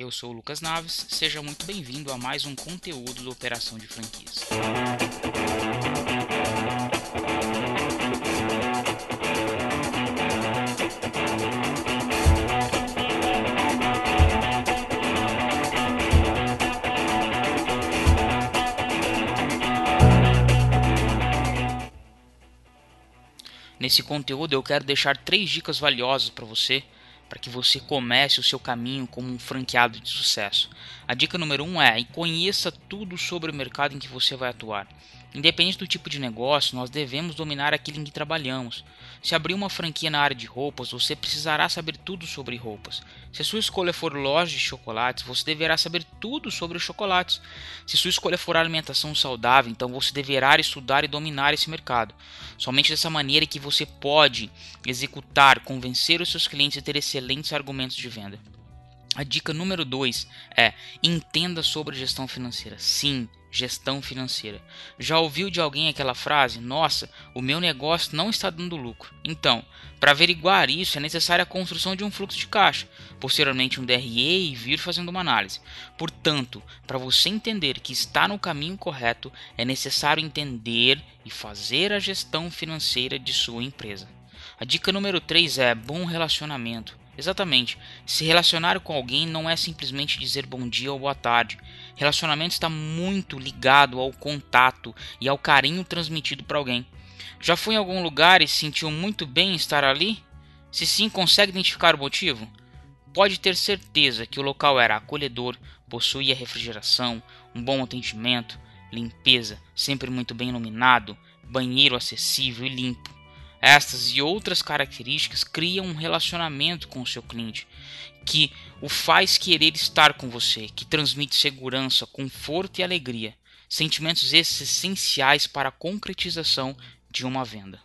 Eu sou o Lucas Naves, seja muito bem-vindo a mais um conteúdo do Operação de Franquias. Nesse conteúdo eu quero deixar três dicas valiosas para você, para que você comece o seu caminho como um franqueado de sucesso. A dica número um é conheça tudo sobre o mercado em que você vai atuar. Independente do tipo de negócio, nós devemos dominar aquilo em que trabalhamos. Se abrir uma franquia na área de roupas, você precisará saber tudo sobre roupas. Se a sua escolha for loja de chocolates, você deverá saber tudo sobre os chocolates. Se sua escolha for alimentação saudável, então você deverá estudar e dominar esse mercado. Somente dessa maneira que você pode executar, convencer os seus clientes e ter excelentes argumentos de venda. A dica número 2 é entenda sobre gestão financeira. Sim, gestão financeira. Já ouviu de alguém aquela frase? Nossa, o meu negócio não está dando lucro. Então, para averiguar isso é necessária a construção de um fluxo de caixa, posteriormente um DRE e vir fazendo uma análise. Portanto, para você entender que está no caminho correto, é necessário entender e fazer a gestão financeira de sua empresa. A dica número 3 é bom relacionamento. Exatamente. Se relacionar com alguém não é simplesmente dizer bom dia ou boa tarde. Relacionamento está muito ligado ao contato e ao carinho transmitido para alguém. Já foi em algum lugar e se sentiu muito bem em estar ali? Se sim, consegue identificar o motivo? Pode ter certeza que o local era acolhedor, possuía refrigeração, um bom atendimento, limpeza, sempre muito bem iluminado, banheiro acessível e limpo. Estas e outras características criam um relacionamento com o seu cliente que o faz querer estar com você, que transmite segurança, conforto e alegria, sentimentos essenciais para a concretização de uma venda.